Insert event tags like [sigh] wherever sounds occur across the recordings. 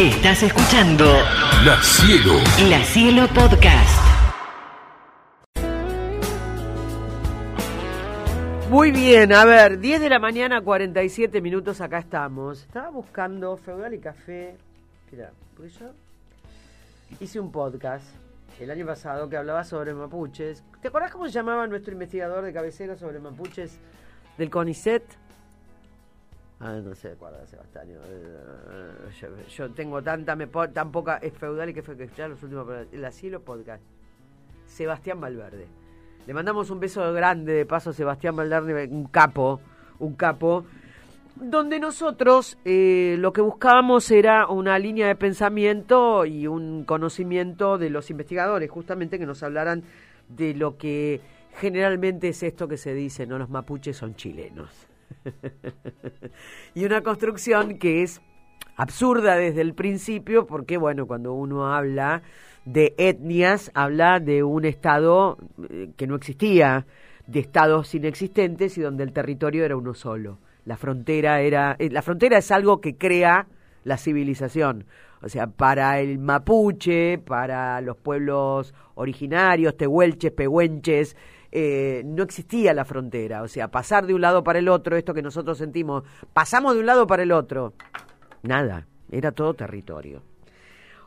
Estás escuchando La Cielo. La Cielo Podcast. Muy bien, a ver, 10 de la mañana, 47 minutos, acá estamos. Estaba buscando Feudal y Café. Mira, porque yo hice un podcast el año pasado que hablaba sobre mapuches. ¿Te acordás cómo se llamaba nuestro investigador de cabecera sobre mapuches del CONICET? Ah, no cuál era Sebastián. Eh, Yo, yo tengo tanta, me, tan poca, es feudal y que fue que escuchar los últimos, el asilo podcast. Sebastián Valverde. Le mandamos un beso grande de paso a Sebastián Valverde, un capo, un capo, donde nosotros eh, lo que buscábamos era una línea de pensamiento y un conocimiento de los investigadores, justamente que nos hablaran de lo que generalmente es esto que se dice, no los mapuches son chilenos. [laughs] y una construcción que es absurda desde el principio, porque bueno, cuando uno habla de etnias, habla de un estado eh, que no existía, de estados inexistentes y donde el territorio era uno solo. La frontera era, eh, la frontera es algo que crea la civilización. O sea, para el mapuche, para los pueblos originarios, tehuelches, pehuenches, eh, no existía la frontera. O sea, pasar de un lado para el otro, esto que nosotros sentimos, pasamos de un lado para el otro. Nada, era todo territorio.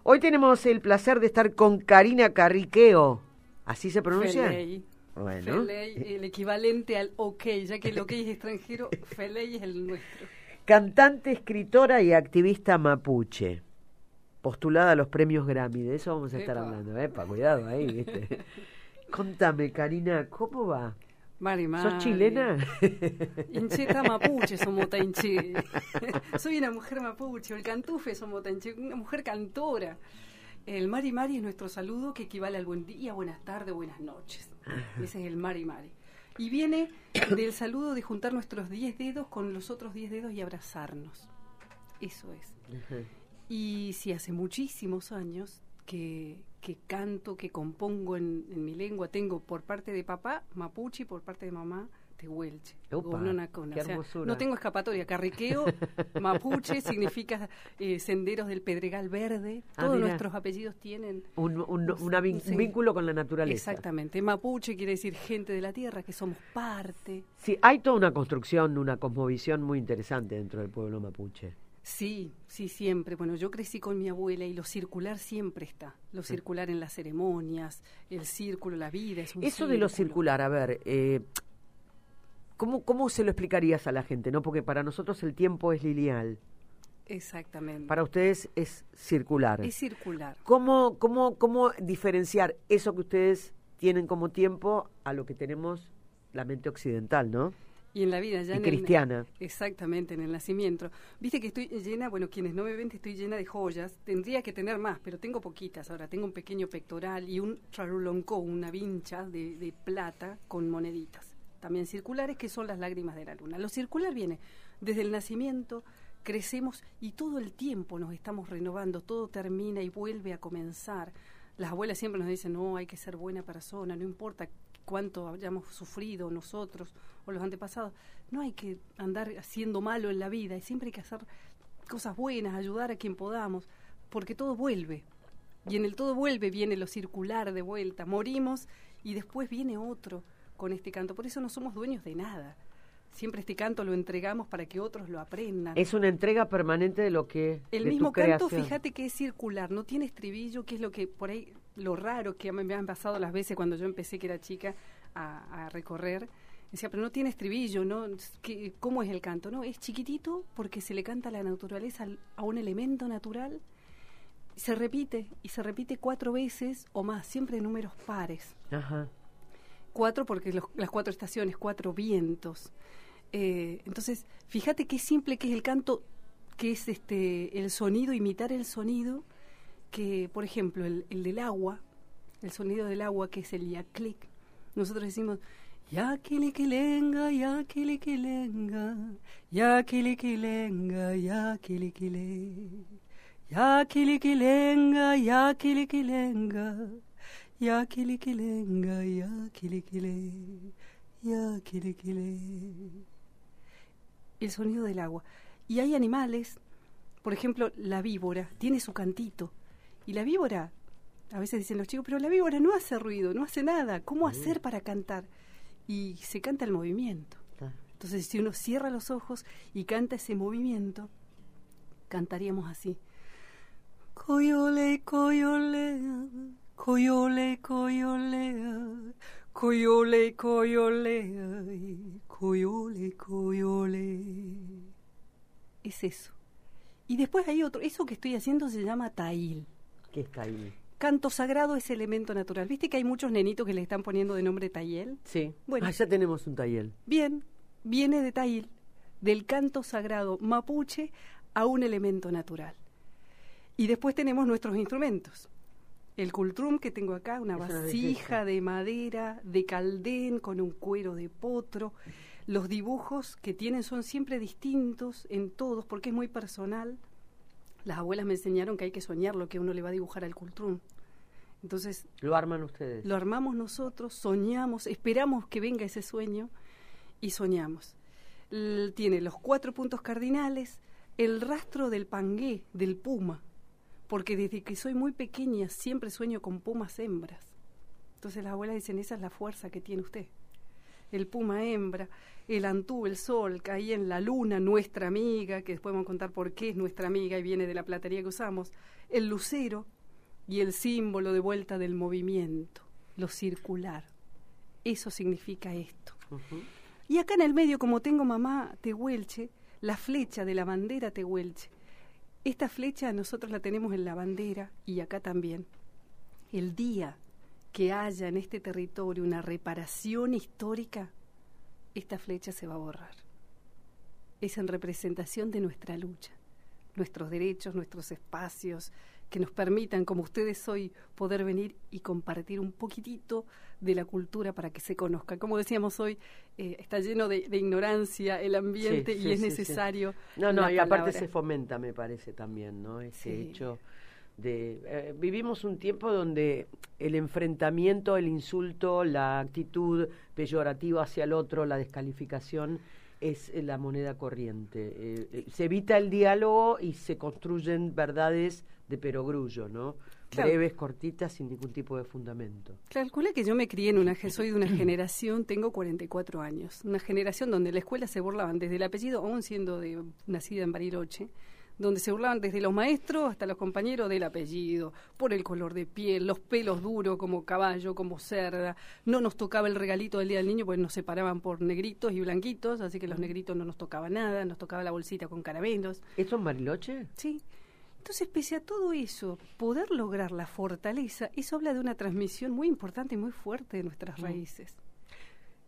Hoy tenemos el placer de estar con Karina Carriqueo. ¿Así se pronuncia? Feley. Bueno. Feley, el equivalente al OK, ya que el OK es extranjero, [laughs] Feley es el nuestro. Cantante, escritora y activista mapuche. Postulada a los premios Grammy. De eso vamos a estar Epa. hablando. Epa, cuidado ahí, [laughs] ¿viste? Contame, Karina, ¿cómo va? Mari, ¿Sos mari. chilena? Incheta [laughs] mapuche somos tainche. [laughs] Soy una mujer mapuche. El cantufe somos tainche. Una mujer cantora. El mari mari es nuestro saludo que equivale al buen día, buenas tardes, buenas noches. Ese es el mari mari. Y viene del saludo de juntar nuestros 10 dedos con los otros 10 dedos y abrazarnos. Eso es. Y sí, hace muchísimos años que, que canto, que compongo en, en mi lengua. Tengo por parte de papá mapuche y por parte de mamá tehuelche. Upa, Gononacona. qué O sea, hermosura. no tengo escapatoria. Carriqueo, [laughs] mapuche, significa eh, senderos del Pedregal Verde. Ah, Todos mira. nuestros apellidos tienen... Un, un- una vin- Sí. un vínculo con la naturaleza. Exactamente. Mapuche quiere decir gente de la tierra, que somos parte. Sí, hay toda una construcción, una cosmovisión muy interesante dentro del pueblo mapuche. Sí, sí, siempre. Bueno, yo crecí con mi abuela y lo circular siempre está. Lo circular en las ceremonias, el círculo, la vida. Es un Eso de lo circular, a ver, eh, ¿cómo, ¿cómo se lo explicarías a la gente? no Porque para nosotros el tiempo es lineal, Exactamente. para ustedes es circular. Es circular. ¿Cómo, cómo, ¿Cómo diferenciar eso que ustedes tienen como tiempo a lo que tenemos la mente occidental, no? Y en la vida ya Y en el- cristiana. exactamente, en el nacimiento. Viste que estoy llena, bueno, quienes no me ven, estoy llena de joyas. Tendría que tener más, pero tengo poquitas ahora. Tengo un pequeño pectoral y un traruloncó, una vincha de, de plata con moneditas. También circulares, que son las lágrimas de la luna. Lo circular viene desde el nacimiento, crecemos y todo el tiempo nos estamos renovando. Todo termina y vuelve a comenzar. Las abuelas siempre nos dicen, no, hay que ser buena persona, no importa cuánto hayamos sufrido nosotros o los antepasados. No hay que andar haciendo malo en la vida, y siempre hay que hacer cosas buenas, ayudar a quien podamos, porque todo vuelve. Y en el todo vuelve viene lo circular de vuelta. Morimos y después viene otro con este canto. Por eso no somos dueños de nada. Siempre este canto lo entregamos para que otros lo aprendan. Es una entrega permanente de lo que... El de tu mismo canto, creación. fíjate que es circular, no tiene estribillo, que es lo que por ahí, lo raro que me, han pasado las veces cuando yo empecé, que era chica, a, a recorrer. Decía, pero no tiene estribillo, ¿no? ¿Qué- ¿Cómo es el canto? No, es chiquitito porque se le canta a la naturaleza, al- a un elemento natural. Se repite, y se repite cuatro veces o más, siempre en números pares. Ajá. Cuatro porque los- las cuatro estaciones, cuatro vientos. Eh, entonces, fíjate qué simple que es el canto, que es este el sonido, imitar el sonido, que por ejemplo el, el del agua, el sonido del agua que es el yaclic. Nosotros decimos Yakilikilenga, yakilikilenga, yakilikilenga, yakilikile. Yakilikilenga, yakilikilenga, yakilikilenga, yakilikile, yakilikile. El sonido del agua. Y hay animales Por ejemplo, la víbora tiene su cantito. Y la víbora, a veces dicen los chicos, pero la víbora no hace ruido, no hace nada. ¿Cómo hacer para cantar? Y se canta el movimiento. Entonces, si uno cierra los ojos y canta ese movimiento, cantaríamos así. Coyole, coyolea, coyole, coyolea, coyole, coyolea, coyole, coyole. Es eso. Y después hay otro, eso que estoy haciendo se llama tail. ¿Qué está ahí? Canto sagrado es elemento natural. ¿Viste que hay muchos nenitos que le están poniendo de nombre tayel? Sí. Bueno. Ah, ya tenemos un taller. Bien, viene de tail, del canto sagrado mapuche a un elemento natural. Y después tenemos nuestros instrumentos. El cultrum que tengo acá, una vasija de madera, de caldén, con un cuero de potro. Los dibujos que tienen son siempre distintos en todos porque es muy personal. Las abuelas me enseñaron que hay que soñar lo que uno le va a dibujar al cultrum. Entonces Lo arman ustedes. lo armamos nosotros, soñamos, esperamos que venga ese sueño y soñamos. L- tiene los cuatro puntos cardinales, el rastro del pangué, del puma, porque desde que soy muy pequeña siempre sueño con pumas hembras. Entonces las abuelas dicen, esa es la fuerza que tiene usted. El puma hembra, el antú, el sol, caí en la luna, nuestra amiga, que después vamos a contar por qué es nuestra amiga y viene de la platería que usamos, el lucero y el símbolo de vuelta del movimiento, lo circular. Eso significa esto. Y acá en el medio, como tengo mamá tehuelche, la flecha de la bandera tehuelche. Esta flecha nosotros la tenemos en la bandera y acá también. El día que haya en este territorio una reparación histórica, esta flecha se va a borrar. Es en representación de nuestra lucha, nuestros derechos, nuestros espacios, que nos permitan, como ustedes hoy, poder venir y compartir un poquitito de la cultura para que se conozca. Como decíamos hoy, eh, está lleno de, de ignorancia el ambiente Sí, y sí, es sí. necesario. No, no, y aparte palabra. se fomenta, me parece también, ¿no? Ese hecho de... eh, vivimos un tiempo donde el enfrentamiento, el insulto, la actitud peyorativa hacia el otro, la descalificación, es eh, la moneda corriente. Eh, se evita el diálogo y se construyen verdades de perogrullo, ¿no? Claro. Breves, cortitas, sin ningún tipo de fundamento. Calcula que yo me crié en una, soy de una [clears throat] generación, tengo 44 años, una generación donde la escuela se burlaban desde el apellido, aún siendo de, nacida en Bariloche, donde se burlaban desde los maestros hasta los compañeros del apellido, por el color de piel, los pelos duros como caballo, como cerda, no nos tocaba el regalito del Día del Niño, pues nos separaban por negritos y blanquitos, así que los negritos no nos tocaba nada, nos tocaba la bolsita con caramelos. ¿Esto en Bariloche? Sí. Entonces, pese a todo eso, poder lograr la fortaleza, eso habla de una transmisión muy importante y muy fuerte de nuestras raíces.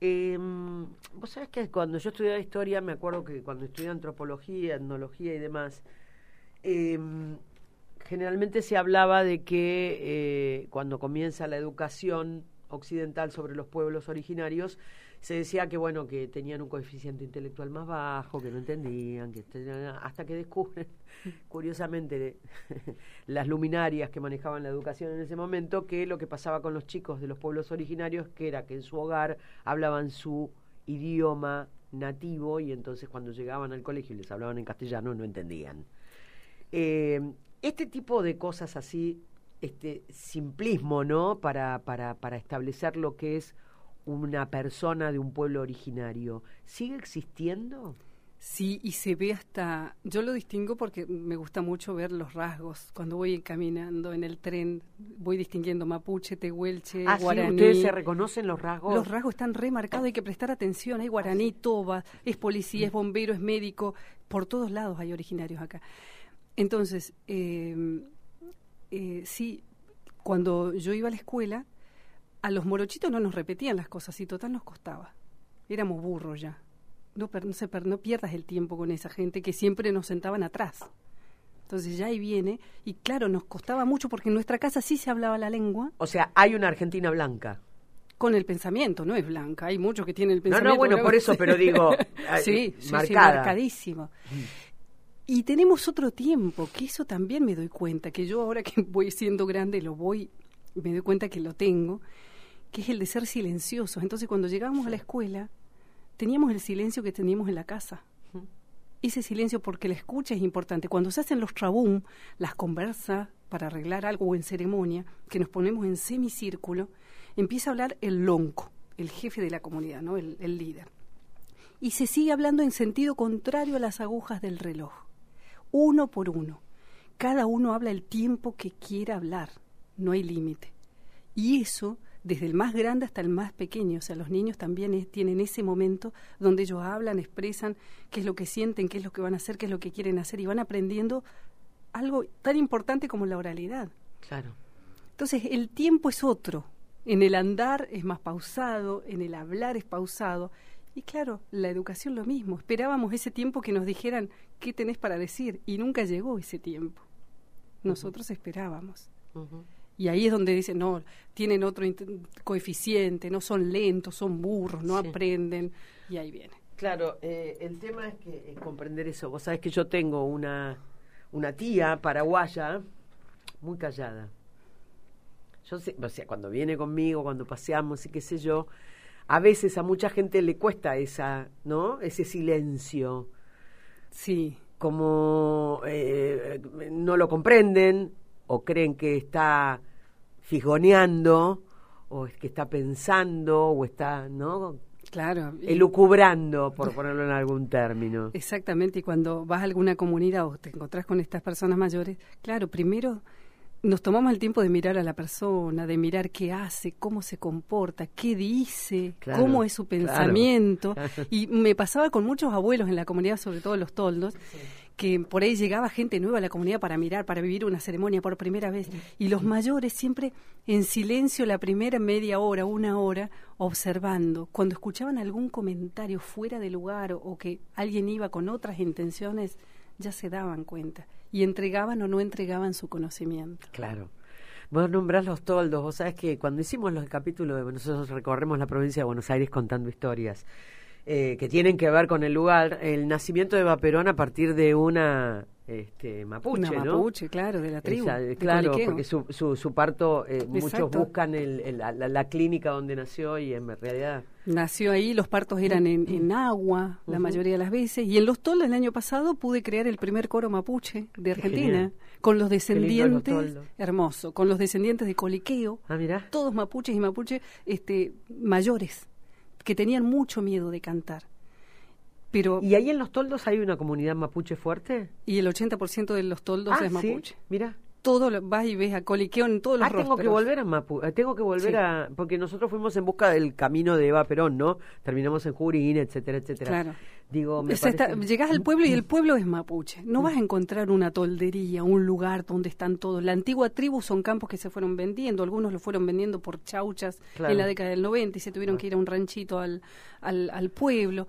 Eh, Vos sabés que cuando yo estudiaba historia, me acuerdo que cuando estudié antropología, etnología y demás, eh, generalmente se hablaba de que eh, cuando comienza la educación occidental sobre los pueblos originarios, se decía que bueno que tenían un coeficiente intelectual más bajo, que no entendían, que tenían- hasta que descubren, [laughs] curiosamente, [laughs] las luminarias que manejaban la educación en ese momento, que lo que pasaba con los chicos de los pueblos originarios, que era que en su hogar hablaban su idioma nativo y entonces cuando llegaban al colegio y les hablaban en castellano no entendían. Eh, este tipo de cosas así, este simplismo, ¿no? Para, para, para establecer lo que es una persona de un pueblo originario, ¿sigue existiendo? Sí, y se ve hasta, yo lo distingo porque me gusta mucho ver los rasgos. Cuando voy caminando en el tren, voy distinguiendo mapuche, tehuelche, Ah, sí, guaraní. ¿ustedes se reconocen los rasgos? Los rasgos están remarcados, hay que prestar atención. Hay guaraní, toba, es policía, es bombero, es médico. Por todos lados hay originarios acá. Entonces, eh, eh, sí, cuando yo iba a la escuela, a los morochitos no nos repetían las cosas y total nos costaba. Éramos burros ya. No, per- no, se per- no pierdas el tiempo con esa gente que siempre nos sentaban atrás. Entonces ya ahí viene, y claro, nos costaba mucho porque en nuestra casa sí se hablaba la lengua O sea, hay una Argentina blanca. con el pensamiento, no es blanca. Hay muchos que tienen el No, pensamiento. no, bueno, blanco. por eso, pero digo, [laughs] sí, eh, sí, sí, marcada. marcadísimo. Y tenemos otro tiempo, que eso también me doy cuenta, que yo ahora que [laughs] voy siendo grande lo voy, me doy cuenta que lo tengo, que es el de ser silenciosos. Entonces cuando llegábamos a la escuela, teníamos el silencio que teníamos en la casa. ese silencio porque la escucha es importante. Cuando se hacen los trabum, las conversas para arreglar algo o en ceremonia, que nos ponemos en semicírculo, empieza a hablar el lonco, el jefe de la comunidad, ¿no? el, el líder. Y se sigue hablando en sentido contrario a las agujas del reloj, uno por uno. Cada uno habla el tiempo que quiera hablar, no hay límite. Y eso desde el más grande hasta el más pequeño. O sea, los niños también es- tienen ese momento donde ellos hablan, expresan qué es lo que sienten, qué es lo que van a hacer, qué es lo que quieren hacer y van aprendiendo algo tan importante como la oralidad. Claro. Entonces, el tiempo es otro. En el andar es más pausado, en el hablar es pausado. Y claro, la educación lo mismo. Esperábamos ese tiempo que nos dijeran qué tenés para decir y nunca llegó ese tiempo. Nosotros esperábamos. Y ahí es donde dicen, no, tienen otro coeficiente, no son lentos, son burros, no Sí. aprenden. Y ahí viene. Claro, eh, el tema es que es comprender eso. Vos sabés que yo tengo una, una tía paraguaya muy callada. Yo sé, o sea, cuando viene conmigo, cuando paseamos y qué sé yo, a veces a mucha gente le cuesta esa, ¿no? Ese silencio. Sí, Como eh, no lo comprenden o creen que está figoneando o es que está pensando o está, ¿no? claro. elucubrando, por ponerlo en algún término. Exactamente, y cuando vas a alguna comunidad o te encontrás con estas personas mayores, claro, primero nos tomamos el tiempo de mirar a la persona, de mirar qué hace, cómo se comporta, qué dice, Claro, cómo es su claro. pensamiento. [laughs] Y me pasaba con muchos abuelos en la comunidad, sobre todo los toldos, que por ahí llegaba gente nueva a la comunidad para mirar, para vivir una ceremonia por primera vez. Y los mayores siempre en silencio la primera media hora, una hora, observando. Cuando escuchaban algún comentario fuera de lugar o, o que alguien iba con otras intenciones, ya se daban cuenta. Y entregaban o no entregaban su conocimiento. Claro. Vos nombrás los toldos, vos sabés que cuando hicimos los capítulos de nosotros recorremos la provincia de Buenos Aires contando historias eh, que tienen que ver con el lugar, el nacimiento de Vaperón a partir de una este, mapuche, Una ¿no? mapuche, claro, de la tribu. Esa, de claro, Coliqueo. porque su, su, su parto, eh, muchos buscan el, el- la, clínica donde nació y en realidad... Nació ahí, los partos eran en, en agua la mayoría de las veces. Y en Los Toldos el año pasado pude crear el primer coro mapuche de Argentina, con los descendientes, hermoso, con los descendientes de Coliqueo, Ah, mirá. todos mapuches y mapuches este, mayores, que tenían mucho miedo de cantar. Pero, ¿Y ahí en los toldos hay una comunidad mapuche fuerte? y el 80% de los toldos ah, es sí, mapuche. Mira. Todo lo, vas y ves a Coliqueo en todos los Ah, tengo que volver a Mapu, eh, tengo que volver Sí. a, porque nosotros fuimos en busca del camino de Eva Perón, ¿no? Terminamos en Jurín, etcétera, etcétera. Llegas Digo, me parece- al pueblo y el pueblo es mapuche. No vas a encontrar una toldería, un lugar donde están todos. La antigua tribu son campos que se fueron vendiendo. Algunos lo fueron vendiendo por chauchas Claro. en la década del 90 y se tuvieron que ir a un ranchito al, al, al pueblo.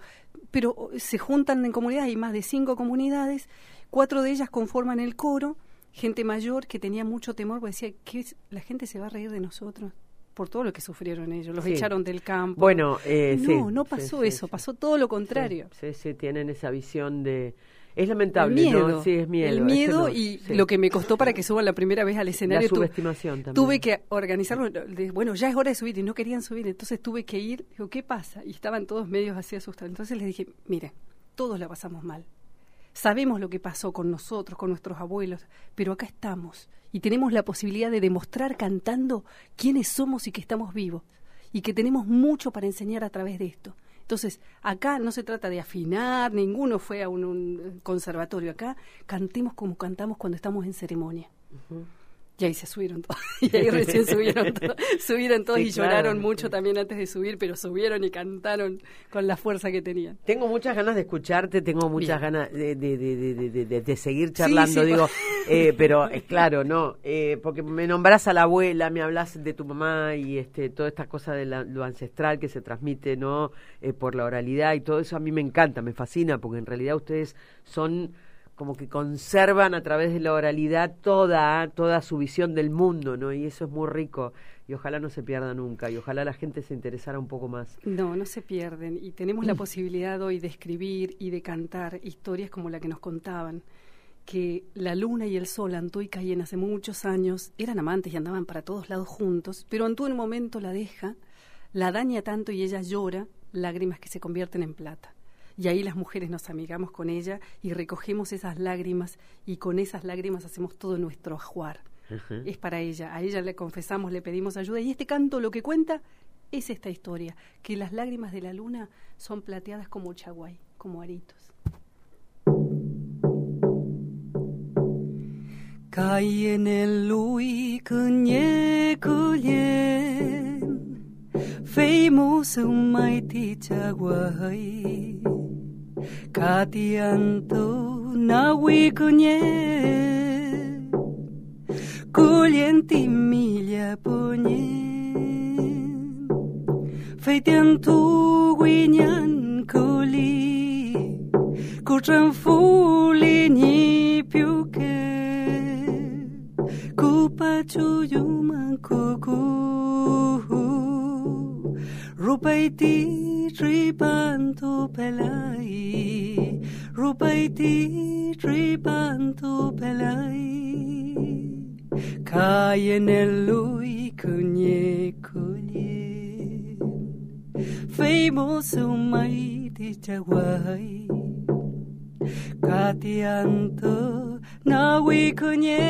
Pero oh, se juntan en comunidades, hay más de cinco comunidades. Cuatro de ellas conforman el coro. Gente mayor que tenía mucho temor, porque decía que la gente se va a reír de nosotros por todo lo que sufrieron ellos. Los Sí. echaron del campo. Bueno, eh, sí, no, no pasó sí, eso, pasó todo lo contrario. Sí, sí, tienen esa visión de... Es lamentable, miedo, ¿no? Sí, es miedo. El miedo no, y lo que me costó para que suban la primera vez al La escenario. tu- subestimación también. tuve que organizarlo. de, Bueno, ya es hora de subir y no querían subir. Entonces tuve que ir. Digo, ¿qué pasa? Y estaban todos medios así asustados. Entonces les dije, mire, todos la pasamos mal. Sabemos lo que pasó con nosotros, con nuestros abuelos, pero acá estamos y tenemos la posibilidad de demostrar cantando quiénes somos y que estamos vivos y que tenemos mucho para enseñar a través de esto. Entonces, acá no se trata de afinar, ninguno fue a un, conservatorio. Acá cantemos como cantamos cuando estamos en ceremonia. Y ahí se subieron todos. [laughs] Y ahí recién [laughs] subieron todos. Subieron todos Sí, y claro, lloraron mucho también antes de subir, pero subieron y cantaron con la fuerza que tenían. Tengo muchas ganas de escucharte, tengo muchas Bien. ganas de, de, de, de, de- de- de seguir charlando, sí, digo, eh, pero es claro, no, eh, porque me nombrás a la abuela, me hablas de tu mamá y este toda esta cosa de la- lo ancestral que se transmite, ¿no? Eh, por la oralidad y todo eso a mí me encanta, me fascina, porque en realidad ustedes son como que conservan a través de la oralidad toda, toda su visión del mundo, ¿no? Y eso es muy rico y ojalá no se pierda nunca y ojalá la gente se interesara un poco más. No, no se pierden. Y tenemos la posibilidad hoy de escribir y de cantar historias como la que nos contaban. Que la luna y el sol, Antú y Cayen, hace muchos años, eran amantes y andaban para todos lados juntos. Pero Antú en un momento la deja, la daña tanto y ella llora, lágrimas que se convierten en plata. Y ahí las mujeres nos amigamos con ella y recogemos esas lágrimas y con esas lágrimas hacemos todo nuestro ajuar. Es para ella, a ella le confesamos, le pedimos ayuda y este canto lo que cuenta es esta historia, que las lágrimas de la luna son plateadas como chaguay, como aritos. Cae en el lui famous almighty Chaguay. katianto Anto Nawikunye Kulienti Milia Punye Feitian Tu Guinyan Kuli Kuchan Fuli Ni Piuke Kupa Chuyuman Kuku rupaiti tripantu pelai. Rupaiti tripantu pelai. Kayenelui kunye kunye. Famous umai ti chawai katianto na wi kunye.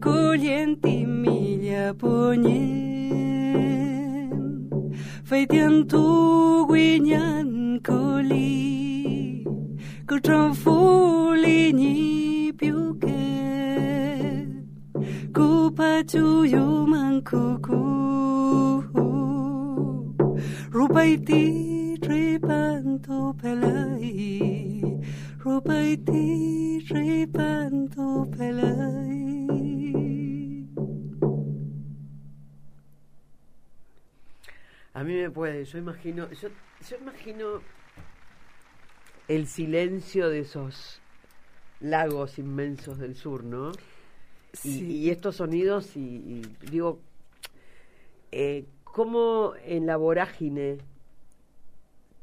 Kulienti milia punye feidiantu guiñan coli cutrafuli ni piuque cupa chuyu mancucu rupaiti tripantu pelai rupaiti tripantu pelai A mí me puede, yo imagino, yo, yo imagino el silencio de esos lagos inmensos del sur, ¿no? Y, estos sonidos, y, digo, eh, ¿cómo en la vorágine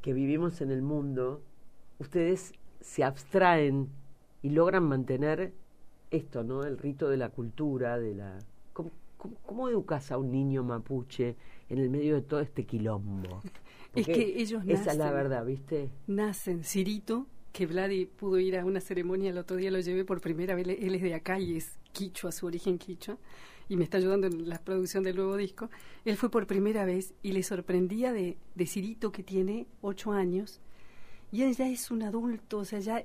que vivimos en el mundo, ustedes se abstraen y logran mantener esto, ¿no? El rito de la cultura, de la... cómo educas a un niño mapuche? En el medio de todo este quilombo. es que ellos nacen. Esa es la verdad, ¿viste? Nacen. Cirito, que Vladi pudo ir a una ceremonia el otro día, lo llevé por primera vez. Él es de acá y es quichua, su origen quichua, y me está ayudando en la producción del nuevo disco. Él fue por primera vez y le sorprendía de, de Cirito, que tiene ocho años, y él ya es un adulto, o sea, ya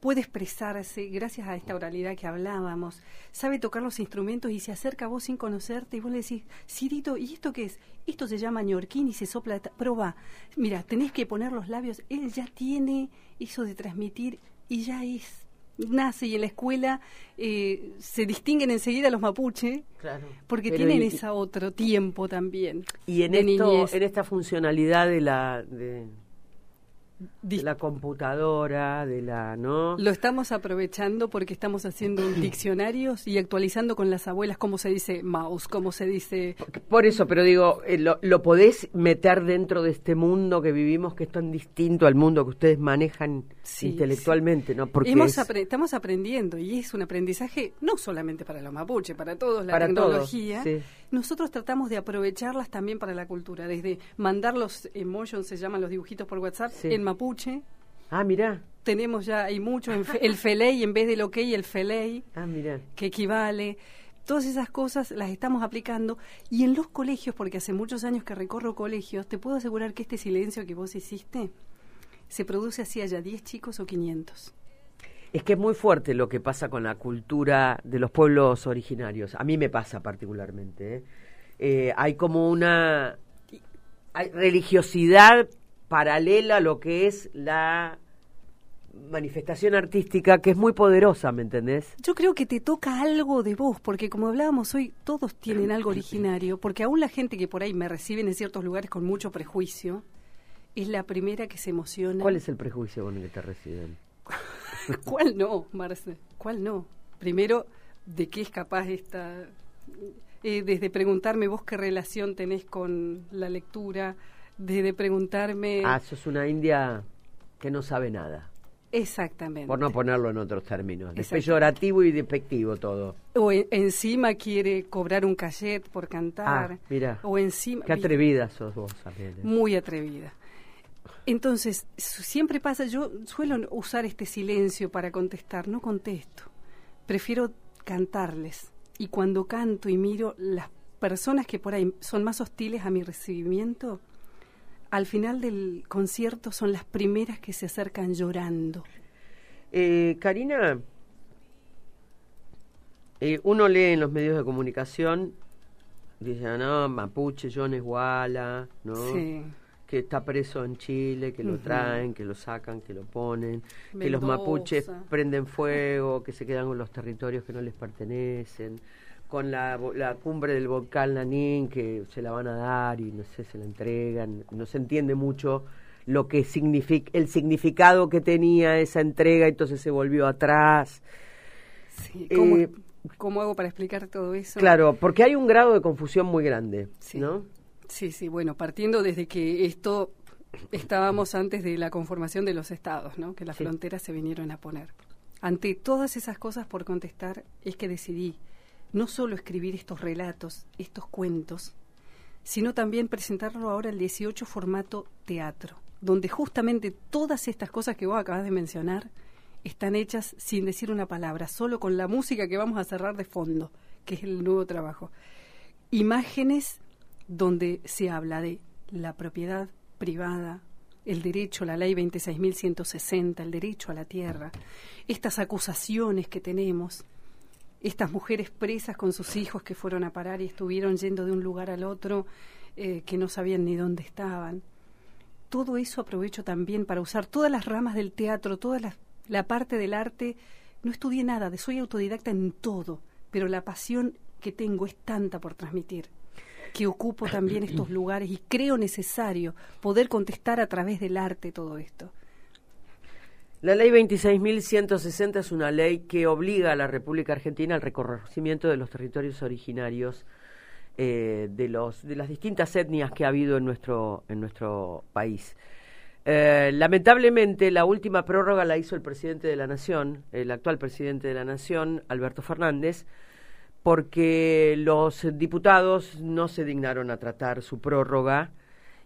puede expresarse gracias a esta oralidad que hablábamos, sabe tocar los instrumentos y se acerca a vos sin conocerte y vos le decís, Cirito, ¿y esto qué es? Esto se llama ñorquín y se sopla, proba, mira, tenés que poner los labios, él ya tiene eso de transmitir y ya es. Nace y en la escuela eh, se distinguen enseguida los mapuche porque tienen ese otro tiempo también y en esto en esta funcionalidad de la de, de la computadora, de la, ¿no? Lo estamos aprovechando porque estamos haciendo [clears throat] diccionarios y actualizando con las abuelas cómo se dice mouse, cómo se dice... Por eso, pero digo, eh, lo, lo, podés meter dentro de este mundo que vivimos que es tan distinto al mundo que ustedes manejan intelectualmente, ¿no? Porque estamos aprendiendo y es un aprendizaje no solamente para los mapuche, para todos, la tecnología. Nosotros tratamos de aprovecharlas también para la cultura, desde mandar los emojis, se llaman los dibujitos por WhatsApp, en mapuche. Ah, mira. Tenemos ya, hay mucho, el feley en vez del ok, el feley, ah, mira. que equivale. Todas esas cosas las estamos aplicando y en los colegios, porque hace muchos años que recorro colegios, te puedo asegurar que este silencio que vos hiciste se produce así haya 10 chicos o 500. Es que es muy fuerte lo que pasa con la cultura de los pueblos originarios. A mí me pasa particularmente. ¿eh? Eh, hay como una hay religiosidad paralela a lo que es la manifestación artística que es muy poderosa, ¿me entendés? Yo creo que te toca algo de vos, porque como hablábamos hoy, todos tienen algo originario, porque aún la gente que por ahí me reciben en ciertos lugares con mucho prejuicio, es la primera que se emociona. ¿Cuál es el prejuicio con el que te reciben? [laughs] ¿Cuál no, Marce? ¿Cuál no? Primero, ¿de qué es capaz esta... Eh, desde preguntarme vos qué relación tenés con la lectura, desde preguntarme... Ah, sos una india que no sabe nada. Exactamente. Por no ponerlo en otros términos. Es peyorativo y despectivo todo. O encima quiere cobrar un cachet por cantar. Ah, mira. O encima... Qué atrevida sos vos, también. Muy atrevida. Entonces, siempre pasa, yo suelo usar este silencio para contestar, no contesto. Prefiero cantarles. Y cuando canto y miro las personas que por ahí son más hostiles a mi recibimiento, al final del concierto son las primeras que se acercan llorando. Eh, Karina, eh, uno lee en los medios de comunicación, dice, ah, no, Mapuche, John Esguala, ¿no? Sí. Que está preso en Chile, que lo traen, que lo sacan, que lo ponen, que los mapuches prenden fuego, que se quedan con los territorios que no les pertenecen, con la, la cumbre del volcán Lanín, que se la van a dar y no sé, se la entregan, no se entiende mucho lo que significa, el significado que tenía esa entrega, entonces se volvió atrás. Sí, ¿Cómo, Eh, cómo hago para explicar todo eso? Claro, porque hay un grado de confusión muy grande, Sí. ¿no? Sí, sí, bueno, partiendo desde que esto estábamos antes de la conformación de los estados, ¿no? Que las Sí. fronteras se vinieron a poner. Ante todas esas cosas por contestar es que decidí no solo escribir estos relatos, estos cuentos, sino también presentarlo ahora el 18 formato teatro, donde justamente todas estas cosas que vos acabas de mencionar están hechas sin decir una palabra, solo con la música que vamos a cerrar de fondo, que es el nuevo trabajo. Imágenes donde se habla de la propiedad privada, el derecho, la ley 26.160, el derecho a la tierra, estas acusaciones que tenemos, estas mujeres presas con sus hijos que fueron a parar y estuvieron yendo de un lugar al otro eh, que no sabían ni dónde estaban. Todo eso aprovecho también para usar todas las ramas del teatro, toda la, parte del arte. No estudié nada, soy autodidacta en todo, pero la pasión que tengo es tanta por transmitir que ocupo también estos lugares y creo necesario poder contestar a través del arte todo esto. La ley 26.160 es una ley que obliga a la República Argentina al reconocimiento de los territorios originarios eh, de, los, de las distintas etnias que ha habido en nuestro, en nuestro país. Eh, lamentablemente, la última prórroga la hizo el presidente de la Nación, el actual presidente de la Nación, Alberto Fernández, porque los diputados no se dignaron a tratar su prórroga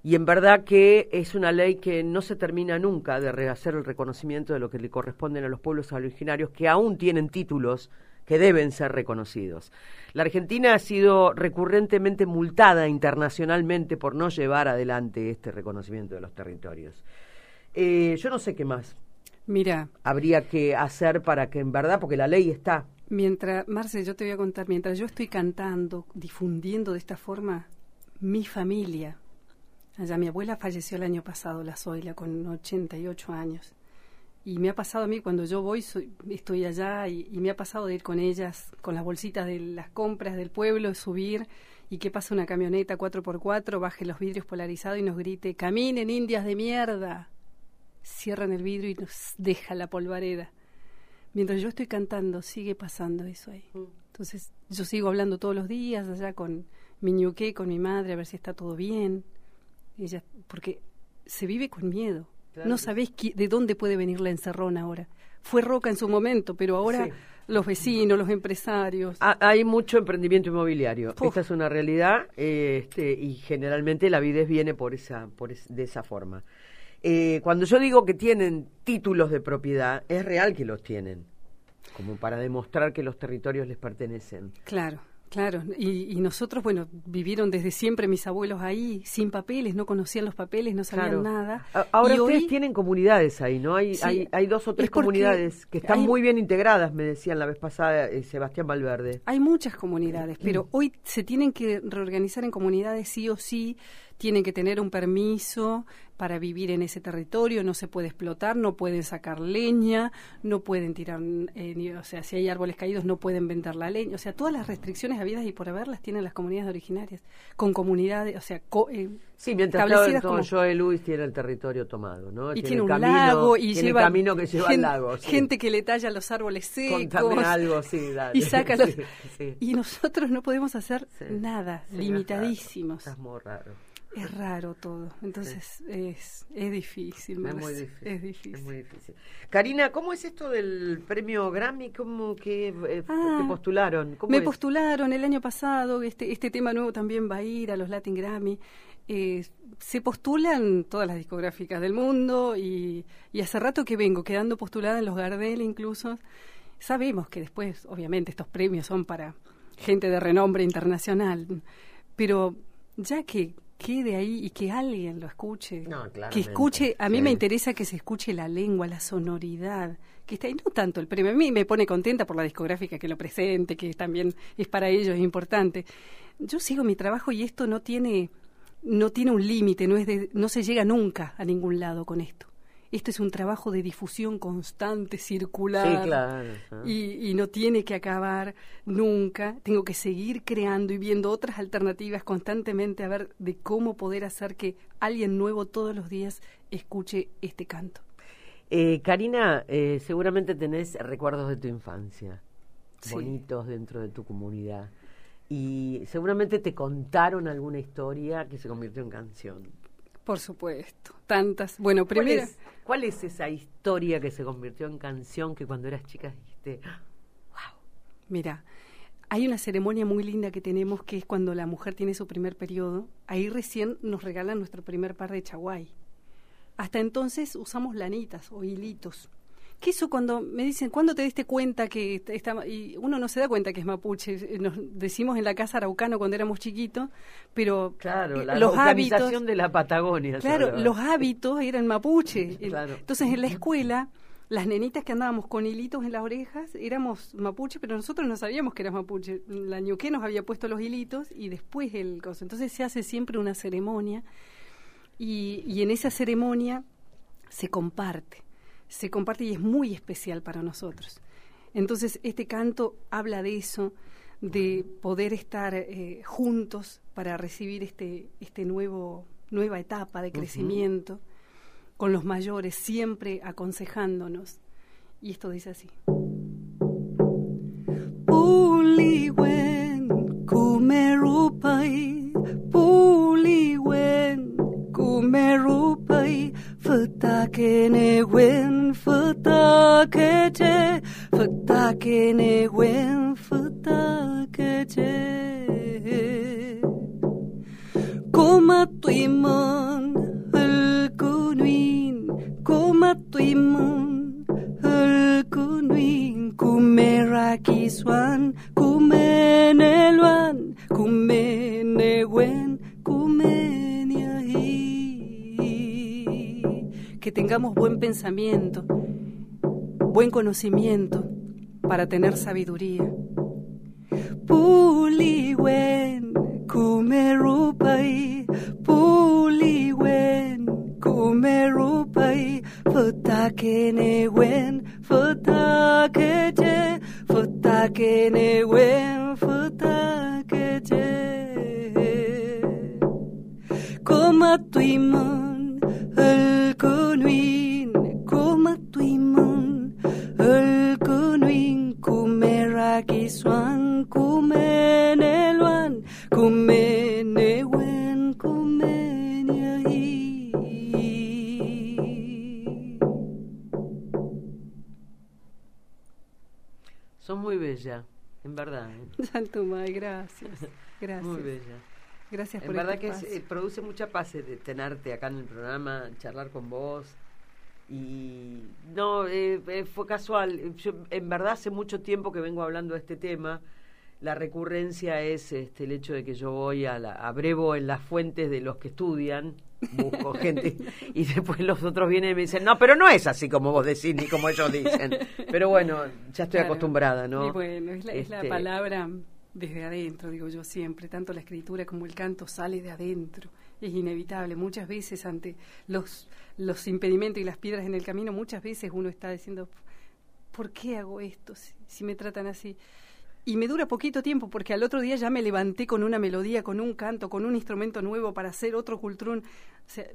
y en verdad que es una ley que no se termina nunca de rehacer el reconocimiento de lo que le corresponden a los pueblos originarios que aún tienen títulos que deben ser reconocidos. La Argentina ha sido recurrentemente multada internacionalmente por no llevar adelante este reconocimiento de los territorios. Eh, yo no sé qué más Mira, habría que hacer para que en verdad, porque la ley está, mientras, Marce, yo te voy a contar, mientras yo estoy cantando, difundiendo de esta forma, mi familia, allá mi abuela falleció el año pasado, la Zoila, con 88 años. Y me ha pasado a mí cuando yo voy, soy- estoy allá y, y me ha pasado de ir con ellas, con las bolsitas de las compras del pueblo, subir y que pasa una camioneta 4x4, baje los vidrios polarizados y nos grite, caminen indias de mierda. Cierran el vidrio y nos deja la polvareda. Mientras yo estoy cantando, sigue pasando eso ahí. Entonces, yo sigo hablando todos los días allá con mi ñuque, con mi madre, a ver si está todo bien. Ella, porque se vive con miedo. Claro no sabés de dónde puede venir la encerrona ahora. Fue roca en su momento, pero ahora Sí. los vecinos, los empresarios. Ha- hay mucho emprendimiento inmobiliario. Esta es una realidad eh, este, y generalmente la avidez viene por esa, por es- de esa forma. Eh, cuando yo digo que tienen títulos de propiedad, es real que los tienen, como para demostrar que los territorios les pertenecen. Claro, claro. Y, y nosotros, bueno, vivieron desde siempre mis abuelos ahí, sin papeles, no conocían los papeles, no sabían Claro. nada. Ahora Y ustedes hoy- tienen comunidades ahí, ¿no? Hay, Sí, hay, hay dos o tres comunidades que están hay- muy bien integradas, me decían la vez pasada eh, Sebastián Valverde. Hay muchas comunidades, pero [clears throat] hoy se tienen que reorganizar en comunidades sí o sí, tienen que tener un permiso para vivir en ese territorio, no se puede explotar, no pueden sacar leña, no pueden tirar, eh, ni- o sea, si hay árboles caídos no pueden vender la leña, o sea, todas las restricciones habidas y por haberlas tienen las comunidades originarias, con comunidades, o sea, co- eh, Sí, mientras establecidas tanto, como- Joe Luis tiene el territorio tomado, ¿no? y tiene, un camino- lago y tiene lleva camino que lleva gen- al lago. sí. gente que le talla los árboles secos algo, sí, dale. y saca [laughs] los Sí, y nosotros no podemos hacer nada limitadísimos Estás muy raro. Es raro todo, entonces es, es difícil. me Es muy difícil. Es difícil. Es muy difícil. Karina, ¿cómo es esto del premio Grammy? ¿Cómo que eh, Ah, te postularon? ¿Cómo Me es? postularon el año pasado, este, este tema nuevo también va a ir a los Latin Grammy. Eh, se postulan todas las discográficas del mundo y, y hace rato que vengo quedando postulada en los Gardel incluso. Sabemos que después, obviamente, estos premios son para gente de renombre internacional, pero ya que quede ahí y que alguien lo escuche, No, que escuche, a mí sí. me interesa que se escuche la lengua, la sonoridad, que está ahí, no tanto el premio, a mí me pone contenta por la discográfica que lo presente, que también es para ellos importante. Yo sigo mi trabajo y esto no tiene no tiene un límite, no es de, no se llega nunca a ningún lado con esto. Esto es un trabajo de difusión constante, circular. Sí, claro. Y, y no tiene que acabar nunca. Tengo que seguir creando y viendo otras alternativas constantemente a ver de cómo poder hacer que alguien nuevo todos los días escuche este canto. Eh, Karina, eh, seguramente tenés recuerdos de tu infancia, Sí. bonitos dentro de tu comunidad. Y seguramente te contaron alguna historia que se convirtió en canción. Por supuesto, tantas. Bueno, ¿Cuál primero, cuál es esa historia que se convirtió en canción que cuando eras chica dijiste, wow? mira, hay una ceremonia muy linda que tenemos que es cuando la mujer tiene su primer periodo. Ahí recién nos regalan nuestro primer par de chaguay. Hasta entonces usamos lanitas o hilitos. Eso cuando me dicen, ¿cuándo te diste cuenta que est- está, y uno no se da cuenta que es mapuche? Eh, Nos decimos en la casa araucano cuando éramos chiquitos, pero Claro, la los hábitos, de la Patagonia. claro, los hábitos eran mapuche. [laughs] Claro. Entonces en la escuela, las nenitas que andábamos con hilitos en las orejas éramos mapuche, pero nosotros no sabíamos que eras mapuche. La ñuqué nos había puesto los hilitos y después el coso. Entonces se hace siempre una ceremonia y, y en esa ceremonia se comparte, se comparte y es muy especial para nosotros. Entonces este canto habla de eso, de poder estar eh, juntos para recibir este, este nuevo, nueva etapa de crecimiento con los mayores, siempre aconsejándonos. Y esto dice así. futa ke ne win futa ke futake futa ke ne win futa ke koma tu imon hul kunuin koma tu imon hul kunuin kumera kiswan buen pensamiento Buen conocimiento Para tener sabiduría. Puliwen kumerupai Puliwen kumerupai Fatakene wen fatakete muy bella, en verdad. ¿eh? [laughs] Santo May, gracias. [laughs] Gracias. Muy bella. Gracias En por verdad este que es- eh, produce mucha paz eh, de tenerte acá en el programa, charlar con vos. Y no, eh, eh, fue casual. Yo en verdad hace mucho tiempo que vengo hablando de este tema. La recurrencia es este, el hecho de que yo voy a, la, abrevo en las fuentes de los que estudian, busco [laughs] gente, y después los otros vienen y me dicen, no, pero no es así como vos decís ni como ellos dicen. Pero bueno, ya estoy Claro. acostumbrada, ¿no? Y bueno, es la, es la Este, palabra desde adentro, digo yo siempre. Tanto la escritura como el canto sale de adentro. Es inevitable. Muchas veces ante los, los impedimentos y las piedras en el camino, muchas veces uno está diciendo, ¿por qué hago esto si, si me tratan así? Y me dura poquito tiempo porque al otro día ya me levanté con una melodía, con un canto, con un instrumento nuevo para hacer otro cultrún. O sea,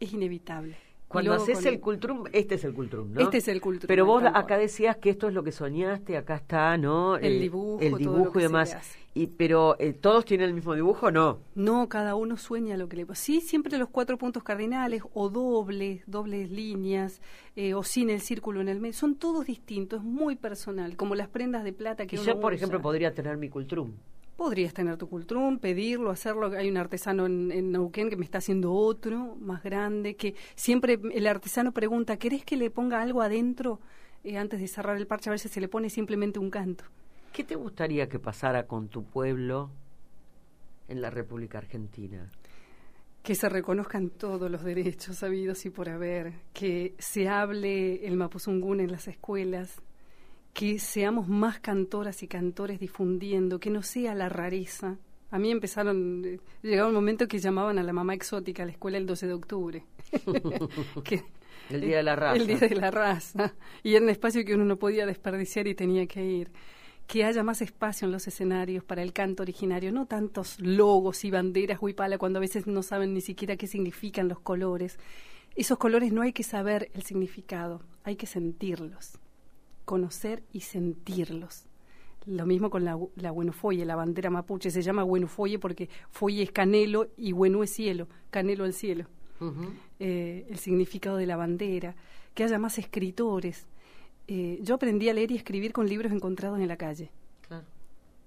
es inevitable. Cuando haces el cultrum, este es el cultrum, ¿no? Este es el cultrum, Pero vos acá decías que esto es lo que soñaste, acá está, ¿no? El Eh, dibujo, el todo dibujo lo que y demás. Y, pero eh, todos tienen el mismo dibujo, no. No, cada uno sueña lo que le pasa. Sí, siempre los cuatro puntos cardinales, o dobles, dobles líneas, eh, o sin el círculo en el medio. Son todos distintos, es muy personal, como las prendas de plata que Y uno yo, por usa. ejemplo, podría tener mi cultrum. Podrías tener tu cultrum, pedirlo, hacerlo. Hay un artesano en, en Neuquén que me está haciendo otro, más grande, que siempre el artesano pregunta, ¿querés que le ponga algo adentro eh, antes de cerrar el parche? A veces se le pone simplemente un canto. ¿Qué te gustaría que pasara con tu pueblo en la República Argentina? Que se reconozcan todos los derechos habidos y por haber, que se hable el mapuzungún en las escuelas, que seamos más cantoras y cantores difundiendo, que no sea la rareza. A mí empezaron, eh, llegaba un momento que llamaban a la mamá exótica a la escuela el 12 de octubre. [laughs] Que- El Día de la Raza. El Día de la Raza. Y era un espacio que uno no podía desperdiciar y tenía que ir. Que haya más espacio en los escenarios para el canto originario, no tantos logos y banderas huipala cuando a veces no saben ni siquiera qué significan los colores. Esos colores no hay que saber el significado, hay que sentirlos, conocer y sentirlos. Lo mismo con la, la buenofoye, la bandera mapuche, se llama buenofoye porque foye es canelo y bueno es cielo, canelo al cielo eh, el significado de la bandera, que haya más escritores. Eh, yo aprendí a leer y escribir con libros encontrados en la calle, Claro.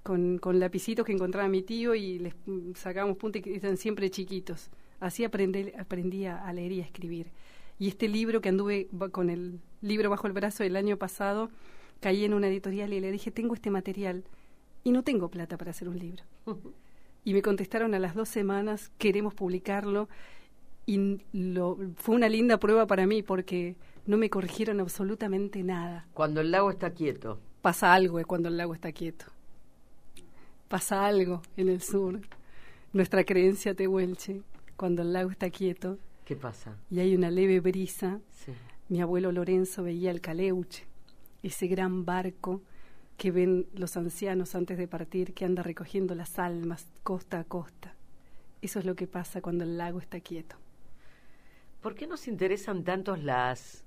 con, con lapicitos que encontraba mi tío y les mm, sacábamos punta y que eran siempre chiquitos. Así aprendí, aprendí a, a leer y a escribir. Y este libro que anduve con el libro bajo el brazo el año pasado, caí en una editorial y le dije, tengo este material y no tengo plata para hacer un libro. [laughs] Y me contestaron a las dos semanas, queremos publicarlo. Y lo, fue una linda prueba para mí porque no me corrigieron absolutamente nada. Cuando el lago está quieto. Pasa algo eh, cuando el lago está quieto. Pasa algo en el sur. Nuestra creencia tehuelche, cuando el lago está quieto ¿Qué pasa? y hay una leve brisa, Sí. mi abuelo Lorenzo veía el caleuche, ese gran barco que ven los ancianos antes de partir, que anda recogiendo las almas costa a costa. Eso es lo que pasa cuando el lago está quieto. ¿Por qué nos interesan tanto las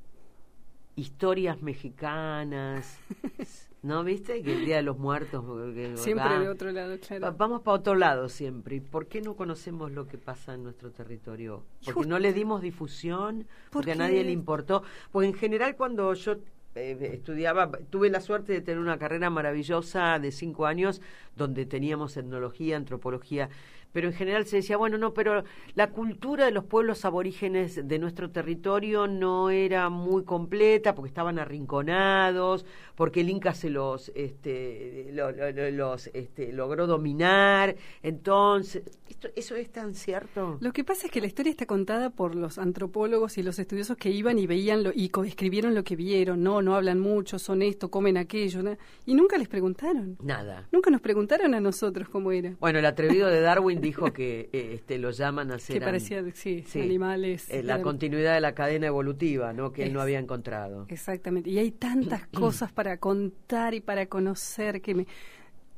historias mexicanas? [laughs] ¿No viste? Que el Día de los Muertos. que- [laughs] Siempre va- de otro lado, va- claro. Vamos para otro lado siempre. ¿Y por qué no conocemos lo que pasa en nuestro territorio? Porque justo- no le dimos difusión, porque a Porque- nadie le importó. Porque en general cuando yo eh, estudiaba, tuve la suerte de tener una carrera maravillosa de cinco años donde teníamos etnología, antropología, pero en general se decía, bueno, no, pero la cultura de los pueblos aborígenes de nuestro territorio no era muy completa porque estaban arrinconados, porque el Inca se los, este, lo- lo- lo- los este, logró dominar, entonces, ¿esto, ¿eso es tan cierto? Lo que pasa es que la historia está contada por los antropólogos y los estudiosos que iban y veían lo, y escribieron lo que vieron. No, no hablan mucho, son esto, comen aquello. ¿no? Y nunca les preguntaron. Nada. Nunca nos preguntaron a nosotros cómo era. Bueno, el atrevido de Darwin dijo que eh, este, lo llaman a ser Que parecía, sí, sí, animales. eh, la continuidad de la cadena evolutiva, ¿no? Que él no había encontrado. Exactamente. Y hay tantas [clears throat] cosas para contar y para conocer que me...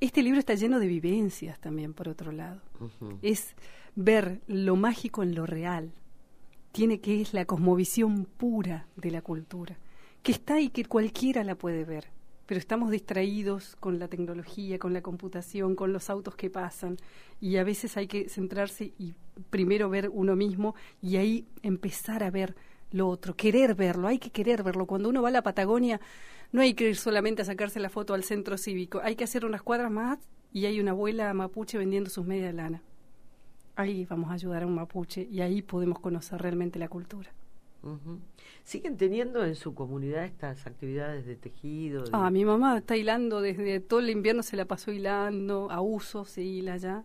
Este libro está lleno de vivencias también, por otro lado. Es ver lo mágico en lo real. Tiene que es la cosmovisión pura de la cultura, que está ahí que cualquiera la puede ver. Pero estamos distraídos con la tecnología, con la computación, con los autos que pasan. Y a veces hay que centrarse y primero ver uno mismo y ahí empezar a ver lo otro, querer verlo, hay que querer verlo. Cuando uno va a la Patagonia, no hay que ir solamente a sacarse la foto al centro cívico, hay que hacer unas cuadras más y hay una abuela mapuche vendiendo sus medias de lana. Ahí vamos a ayudar a un mapuche y ahí podemos conocer realmente la cultura. Ujú. ¿Siguen teniendo en su comunidad estas actividades de tejido? de- Ah, mi mamá está hilando desde todo el invierno, se la pasó hilando, a uso se hila ya.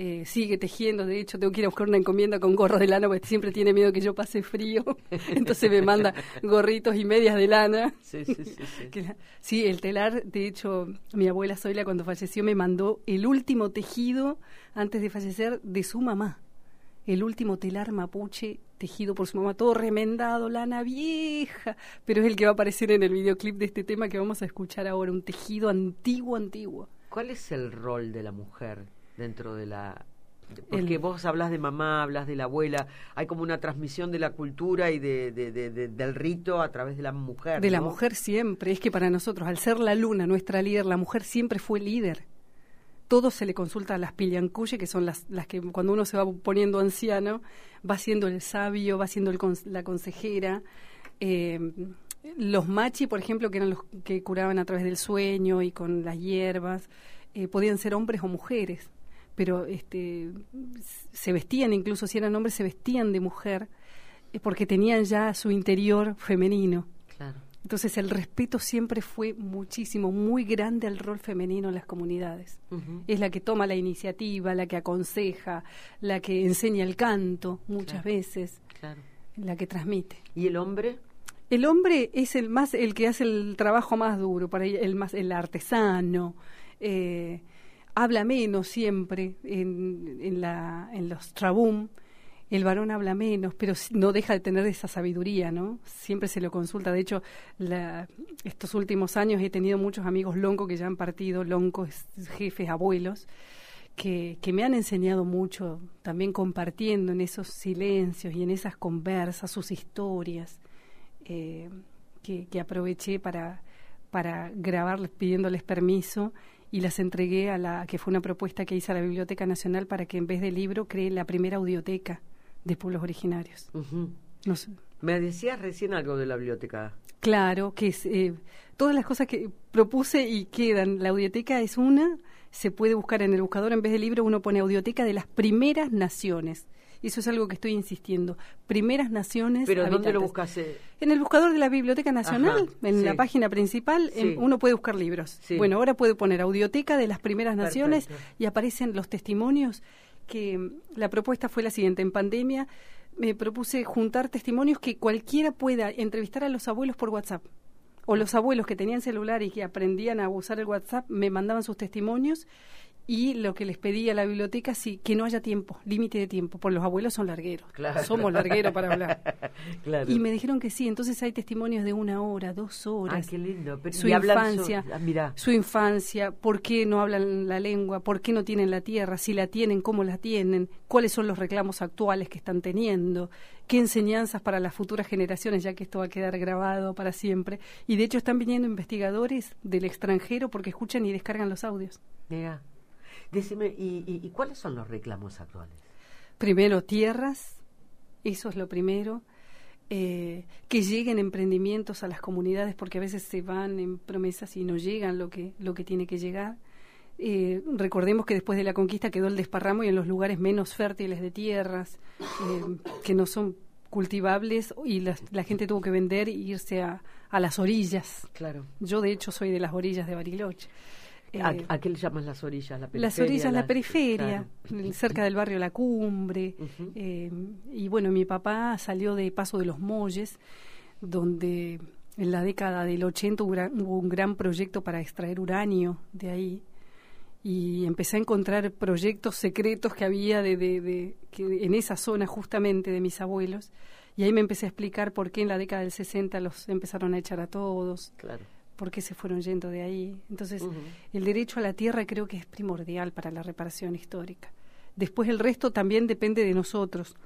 Eh, sigue tejiendo, de hecho tengo que ir a buscar una encomienda con gorro de lana porque siempre tiene miedo que yo pase frío, [laughs] entonces me manda gorritos y medias de lana. Sí, sí, sí. sí. [laughs] La- Sí, el telar, de hecho, mi abuela Zoila cuando falleció me mandó el último tejido antes de fallecer de su mamá. El último telar mapuche tejido por su mamá, todo remendado, lana vieja, pero es el que va a aparecer en el videoclip de este tema que vamos a escuchar ahora, un tejido antiguo, antiguo. ¿Cuál es el rol de la mujer dentro de la Porque El- vos hablas de mamá, hablas de la abuela, hay como una transmisión de la cultura y de, de- de- de- del rito a través de la mujer. De la mujer siempre. Es que para nosotros, al ser la luna nuestra líder, la mujer siempre fue líder. Todo se le consulta a las pillancuye, que son las, las que cuando uno se va poniendo anciano, va siendo el sabio, va siendo el la consejera. Eh, los machi, por ejemplo, que eran los que curaban a través del sueño y con las hierbas, eh, podían ser hombres o mujeres, pero este, se vestían, incluso si eran hombres, se vestían de mujer, eh, porque tenían ya su interior femenino. Entonces el respeto siempre fue muchísimo, muy grande al rol femenino en las comunidades. Es la que toma la iniciativa, la que aconseja, la que enseña el canto muchas Claro. veces, Claro. la que transmite. ¿Y el hombre? El hombre es el más el que hace el trabajo más duro, para el más el artesano. eh, habla menos siempre en, en la en los trabum. El varón habla menos, pero no deja de tener esa sabiduría, ¿no? Siempre se lo consulta. De hecho, la- estos últimos años he tenido muchos amigos loncos que ya han partido, loncos, jefes, abuelos, que, que me han enseñado mucho, también compartiendo en esos silencios y en esas conversas sus historias, eh, que, que aproveché para, para grabarles pidiéndoles permiso y las entregué a la que fue una propuesta que hice a la Biblioteca Nacional para que en vez de libro cree la primera audioteca de pueblos originarios. No sé. Me decías recién algo de la biblioteca. Claro, que es, eh, todas las cosas que propuse y quedan. La audioteca es una, se puede buscar en el buscador, en vez de libro uno pone audioteca de las primeras naciones. Eso es algo que estoy insistiendo. Primeras naciones. ¿Pero dónde lo habitantes. buscas? En el buscador de la Biblioteca Nacional, Ajá, en la página principal, en- uno puede buscar libros. Sí. Bueno, ahora puede poner Audioteca de las Primeras Naciones Perfecto. y aparecen los testimonios que la propuesta fue la siguiente. En pandemia me propuse juntar testimonios que cualquiera pueda entrevistar a los abuelos por WhatsApp. O los abuelos que tenían celular y que aprendían a usar el WhatsApp me mandaban sus testimonios y lo que les pedía a la biblioteca sí que no haya tiempo, límite de tiempo, porque los abuelos son largueros. Claro. Somos largueros para hablar. [laughs] claro. Y me dijeron que sí, entonces hay testimonios de una hora, dos Ah, horas. qué lindo. Pero, su infancia, ah, mirá. su infancia, por qué no hablan la lengua, por qué no tienen la tierra, si la tienen, cómo la tienen, cuáles son los reclamos actuales que están teniendo, qué enseñanzas para las futuras generaciones, ya que esto va a quedar grabado para siempre. Y de hecho están viniendo investigadores del extranjero porque escuchan y descargan los audios. Mirá. Decime, ¿y, y, y cuáles son los reclamos actuales? Primero, tierras, eso es lo primero. Eh, que lleguen emprendimientos a las comunidades, porque a veces se van en promesas y no llegan lo que, lo que tiene que llegar. Eh, recordemos que después de la conquista quedó el desparramo y en los lugares menos fértiles de tierras, eh, que no son cultivables, y la, la gente tuvo que vender e irse a, a las orillas. Claro. Yo, de hecho, soy de las orillas de Bariloche. ¿A, Eh, a qué le llamas las orillas? La periferia, las orillas, la periferia, claro. cerca del barrio La Cumbre. Eh, y bueno, mi papá salió de Paso de los Molles, donde en la década del 80 hubo un gran proyecto para extraer uranio de ahí. Y empecé a encontrar proyectos secretos que había de, de- de- que en esa zona justamente de mis abuelos. Y ahí me empecé a explicar por qué en la década del 60 los empezaron a echar a todos, Claro. Por qué se fueron yendo de ahí. Entonces, el derecho a la tierra creo que es primordial para la reparación histórica. Después el resto también depende de nosotros,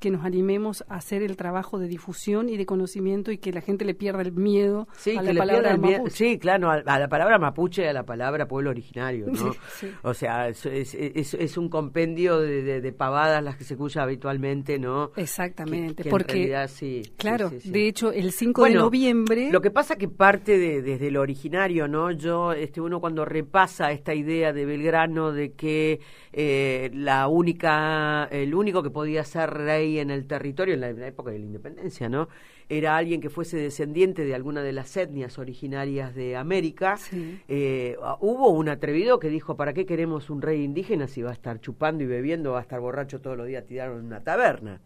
que nos animemos a hacer el trabajo de difusión y de conocimiento y que la gente le pierda el miedo Sí, a la palabra mapuche. Sí, claro, a, la palabra mapuche y a la palabra pueblo originario, ¿no? Sí, sí. O sea, es, es, es- es un compendio de, de- de pavadas las que se escucha habitualmente, ¿no? Exactamente, Que- que en porque realidad sí, claro, de hecho el 5 Bueno, de noviembre Lo que pasa que parte de, desde lo originario, ¿no? Yo, este, uno cuando repasa esta idea de Belgrano de que eh, la única, el único que podía ser rey en el territorio en la, en la época de la independencia, ¿no? Era alguien que fuese descendiente de alguna de las etnias originarias de América. Sí. Eh, hubo un atrevido que dijo, ¿para qué queremos un rey indígena si va a estar chupando y bebiendo, va a estar borracho todos los días tirado en una taberna?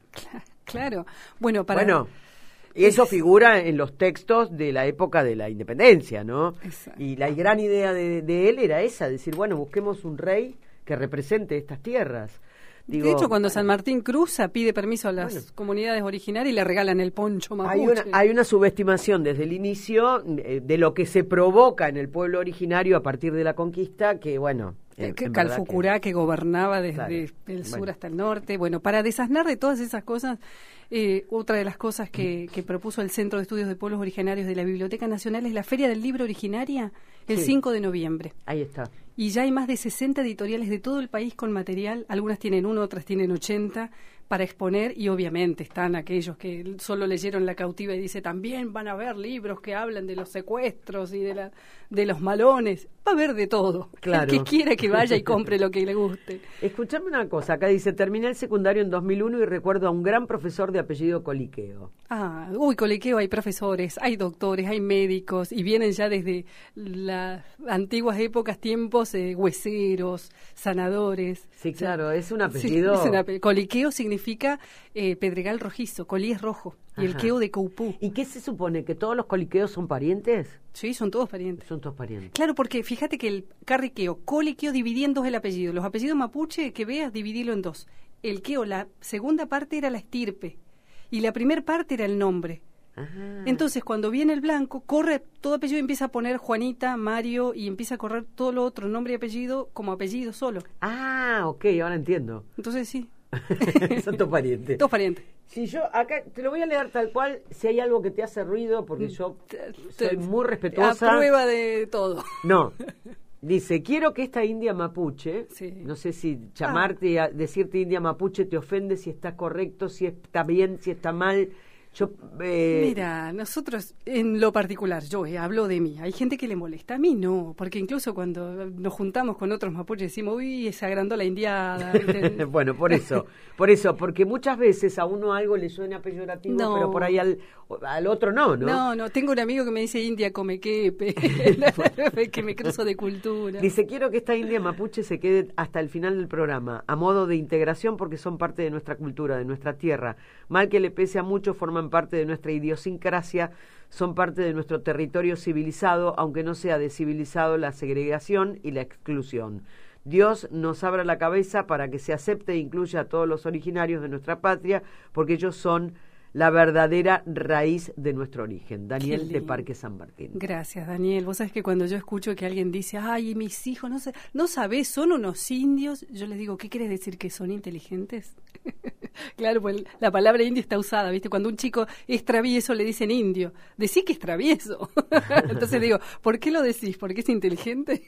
claro. Bueno, para Bueno, y eso figura en los textos de la época de la independencia, ¿no? Exacto. Y la gran idea de, de él era esa, decir, bueno, busquemos un rey que represente estas tierras. Digo, de hecho, cuando San Martín cruza, pide permiso a las Bueno. comunidades originarias y le regalan el poncho mapuche. hay una, hay una subestimación desde el inicio eh, de lo que se provoca en el pueblo originario a partir de la conquista, que bueno, Que verdad Calfucurá que, gobernaba desde Claro. el sur Bueno. hasta el norte. Bueno, para desasnar de todas esas cosas, eh, otra de las cosas que, que propuso el Centro de Estudios de Pueblos Originarios de la Biblioteca Nacional es la Feria del Libro Originaria el Sí. 5 de noviembre. Ahí está. Y ya hay más de 60 editoriales de todo el país con material, algunas tienen uno, otras tienen 80 para exponer y obviamente están aquellos que solo leyeron La cautiva y dice también van a haber libros que hablan de los secuestros y de la de los malones, va a haber de todo. Claro. El que quiera que vaya y compre lo que le guste. [laughs] Escuchame una cosa, acá dice, terminé el secundario en 2001 y recuerdo a un gran profesor de apellido Coliqueo. Ah, uy, coliqueo, hay profesores, hay doctores, hay médicos y vienen ya desde las antiguas épocas, tiempos, eh, hueseros, sanadores. Sí, claro, es un Sí, apellido... es un ape- Coliqueo significa eh, pedregal rojizo, colí es rojo y el queo de Coupú. ¿Y qué se supone? ¿Que todos los coliqueos son parientes? Sí, son todos parientes. Son todos parientes. Claro, porque fíjate que el carriqueo, coliqueo, dividí en dos el apellido. Los apellidos mapuche que veas, dividilo en dos. El queo, la segunda parte era la estirpe y la primera parte era el nombre. Ajá. Entonces, cuando viene el blanco, corre todo apellido y empieza a poner Juanita, Mario y empieza a correr todo lo otro, nombre y apellido, como apellido solo. Ah, ok, ahora entiendo. Entonces, sí, [laughs] son todos parientes. parientes. Si yo, acá, te lo voy a leer tal cual, si hay algo que te hace ruido, porque yo soy muy respetuosa. A prueba de todo. No. [laughs] Dice, quiero que esta india mapuche, Sí. no sé si llamarte, a decirte india mapuche te ofende, si está correcto, si está bien, si está mal. Yo, eh, Mira, nosotros, en lo particular, yo eh, hablo de mí. Hay gente que le molesta, a mí no, porque incluso cuando nos juntamos con otros mapuches decimos, uy, se agrandó la indiada. [laughs] bueno, por eso, por eso, porque muchas veces a uno algo le suena peyorativo, No. pero por ahí al, al otro no, ¿no? No, no, tengo un amigo que me dice India come quepe, [laughs] que me cruzo de cultura. Dice, quiero que esta india mapuche se quede hasta el final del programa, a modo de integración porque son parte de nuestra cultura, de nuestra tierra. Mal que le pese a muchos, forman parte de nuestra idiosincrasia, son parte de nuestro territorio civilizado, aunque no sea de civilizado la segregación y la exclusión. Dios nos abra la cabeza para que se acepte e incluya a todos los originarios de nuestra patria, porque ellos son la verdadera raíz de nuestro origen. Daniel de. Parque San Martín. Gracias, Daniel. Vos sabés que cuando yo escucho que alguien dice, ay, mis hijos, no sé, no sabés, son unos indios, yo les digo, ¿qué quieres decir? ¿Que son inteligentes? [laughs] [laughs] claro, pues la palabra indio está usada, ¿viste? Cuando un chico es travieso le dicen indio. Decí que es travieso. [laughs] Entonces digo, ¿por qué lo decís? ¿Porque es inteligente?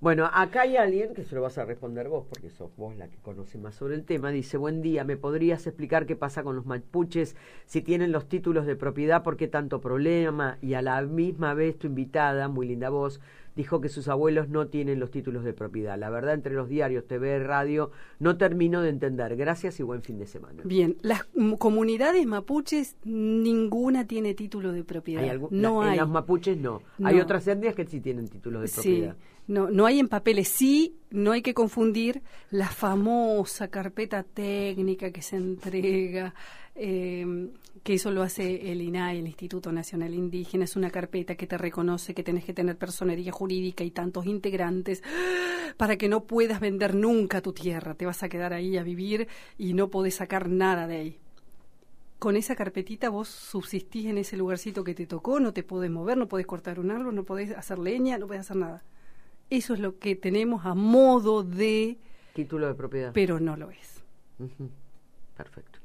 Bueno, acá hay alguien que se lo vas a responder vos, porque sos vos la que conoce más sobre el tema. Dice, buen día, ¿me podrías explicar qué pasa con los mapuches? Si tienen los títulos de propiedad, ¿por qué tanto problema? Y a la misma vez tu invitada, muy linda voz, dijo que sus abuelos no tienen los títulos de propiedad. La verdad, entre los diarios, TV, radio, no termino de entender. Gracias y buen fin de semana. Bien, las comunidades mapuches, ninguna tiene título de propiedad. ¿Hay algún- no en hay. las mapuches no. No. Hay otras etnias que sí tienen títulos de Sí, propiedad. No, no hay en papeles. Sí, no hay que confundir la famosa carpeta técnica que se entrega, eh, que eso lo hace el INAI, el Instituto Nacional Indígena. Es una carpeta que te reconoce que tenés que tener personería jurídica y tantos integrantes para que no puedas vender nunca tu tierra. Te vas a quedar ahí a vivir y no podés sacar nada de ahí con esa carpetita vos subsistís en ese lugarcito que te tocó, no te podés mover, no podés cortar un árbol, no podés hacer leña, no podés hacer nada. Eso es lo que tenemos a modo de, Título de propiedad. pero no lo es. Perfecto.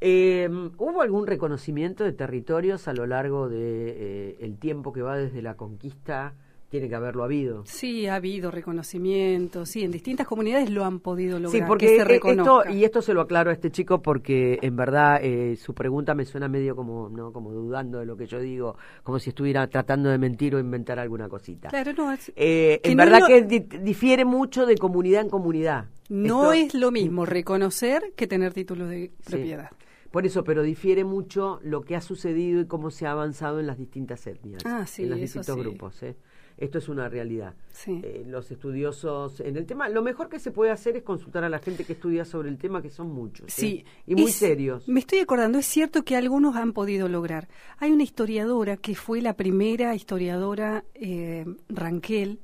Eh, ¿Hubo algún reconocimiento de territorios a lo largo de eh, el tiempo que va desde la conquista? Tiene que haberlo habido. Sí, ha habido reconocimiento, sí, en distintas comunidades lo han podido lograr, Sí, porque que se esto, reconozca. y esto se lo aclaro a este chico porque en verdad eh, su pregunta me suena medio como, no, como dudando de lo que yo digo, como si estuviera tratando de mentir o inventar alguna cosita. Claro, no, es, Eh, en no verdad lo- que di- difiere mucho de comunidad en comunidad. no Esto- es lo mismo reconocer que tener títulos de propiedad. Por eso, pero difiere mucho lo que ha sucedido y cómo se ha avanzado en las distintas etnias, Ah, sí, en los distintos sí. grupos. ¿eh? Esto es una realidad. Sí. Eh, los estudiosos en el tema, lo mejor que se puede hacer es consultar a la gente que estudia sobre el tema, que son muchos. ¿eh? Sí. Y muy Es- serios. Me estoy acordando, es cierto que algunos han podido lograr. Hay una historiadora que fue la primera historiadora eh, Ranquel,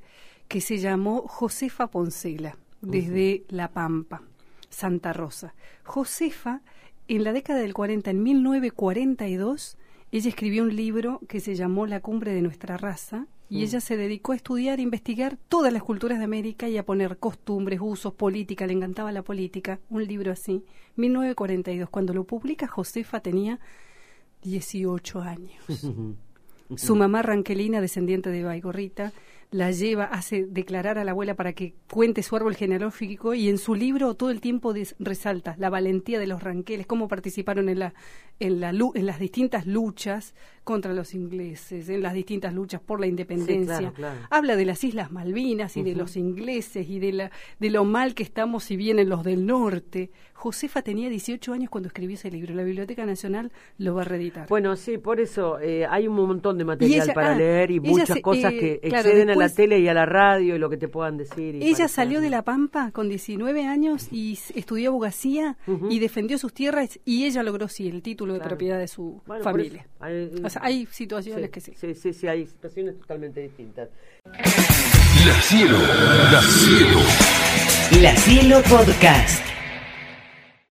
que se llamó Josefa Poncela, desde La Pampa, Santa Rosa. Josefa, en la década del 40, en 1942, ella escribió un libro que se llamó La cumbre de nuestra raza, y ella se dedicó a estudiar, e investigar todas las culturas de América y a poner costumbres, usos, política, le encantaba la política, un libro así, 1942. Cuando lo publica, Josefa tenía 18 años. [laughs] Su mamá Ranquelina, descendiente de Baigorrita, la lleva, hace declarar a la abuela para que cuente su árbol genealógico y en su libro todo el tiempo resalta la valentía de los ranqueles, cómo participaron en, la, en, la, en las distintas luchas contra los ingleses, en las distintas luchas por la independencia. Habla de las Islas Malvinas y de los ingleses y de, la, de lo mal que estamos si vienen los del norte. Josefa tenía 18 años cuando escribió ese libro. La Biblioteca Nacional lo va a reeditar. Bueno, sí, por eso eh, hay un montón de material para ah, leer y muchas cosas que eh, exceden a la tele y a la radio y lo que te puedan decir. ella salió de La Pampa con 19 años y estudió abogacía y defendió sus tierras y ella logró, sí, el título de propiedad de su familia. Hay, o sea, hay situaciones que sí. Sí, sí, sí, hay situaciones totalmente distintas. La Cielo, La Cielo. La Cielo Podcast.